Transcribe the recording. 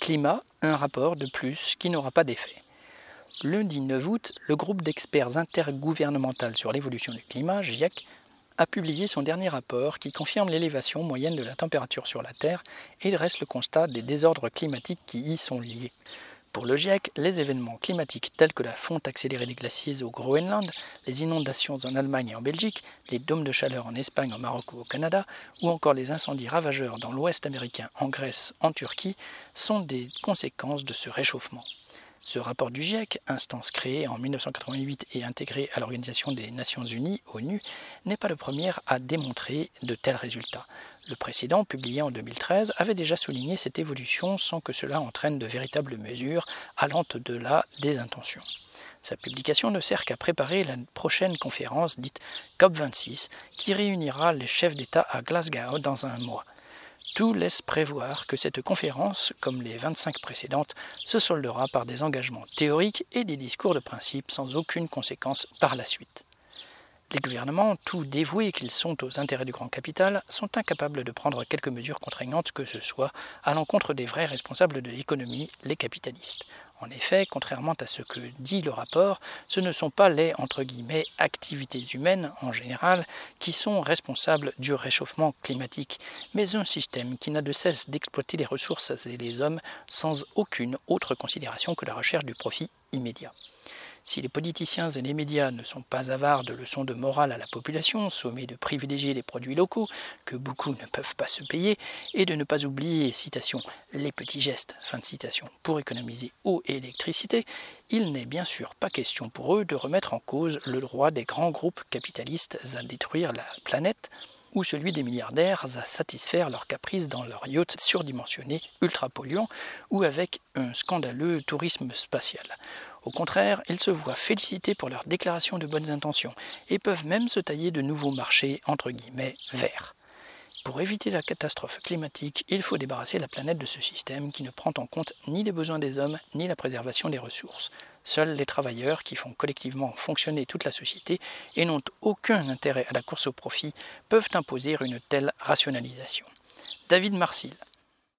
Climat, un rapport de plus qui n'aura pas d'effet. Lundi 9 août, le groupe d'experts intergouvernemental sur l'évolution du climat, GIEC, a publié son dernier rapport qui confirme l'élévation moyenne de la température sur la Terre et dresse le constat des désordres climatiques qui y sont liés. Pour le GIEC, les événements climatiques tels que la fonte accélérée des glaciers au Groenland, les inondations en Allemagne et en Belgique, les dômes de chaleur en Espagne, au Maroc ou au Canada, ou encore les incendies ravageurs dans l'Ouest américain, en Grèce, en Turquie, sont des conséquences de ce réchauffement. Ce rapport du GIEC, instance créée en 1988 et intégrée à l'Organisation des Nations Unies, ONU, n'est pas le premier à démontrer de tels résultats. Le précédent, publié en 2013, avait déjà souligné cette évolution sans que cela entraîne de véritables mesures allant au-delà des intentions. Sa publication ne sert qu'à préparer la prochaine conférence dite COP26 qui réunira les chefs d'État à Glasgow dans un mois. Tout laisse prévoir que cette conférence, comme les 25 précédentes, se soldera par des engagements théoriques et des discours de principe sans aucune conséquence par la suite. Les gouvernements, tout dévoués qu'ils sont aux intérêts du grand capital, sont incapables de prendre quelque mesure contraignante que ce soit à l'encontre des vrais responsables de l'économie, les capitalistes. En effet, contrairement à ce que dit le rapport, ce ne sont pas les activités humaines en général qui sont responsables du réchauffement climatique, mais un système qui n'a de cesse d'exploiter les ressources et les hommes sans aucune autre considération que la recherche du profit immédiat. Si les politiciens et les médias ne sont pas avares de leçons de morale à la population, sommés de privilégier les produits locaux, que beaucoup ne peuvent pas se payer, et de ne pas oublier, citation, les petits gestes, fin de citation, pour économiser eau et électricité, il n'est bien sûr pas question pour eux de remettre en cause le droit des grands groupes capitalistes à détruire la planète, ou celui des milliardaires à satisfaire leurs caprices dans leurs yachts surdimensionnés, ultra polluants, ou avec un scandaleux tourisme spatial. Au contraire, ils se voient félicités pour leur déclaration de bonnes intentions et peuvent même se tailler de nouveaux marchés entre guillemets verts. Pour éviter la catastrophe climatique, il faut débarrasser la planète de ce système qui ne prend en compte ni les besoins des hommes ni la préservation des ressources. Seuls les travailleurs, qui font collectivement fonctionner toute la société et n'ont aucun intérêt à la course au profit, peuvent imposer une telle rationalisation. David Marsil,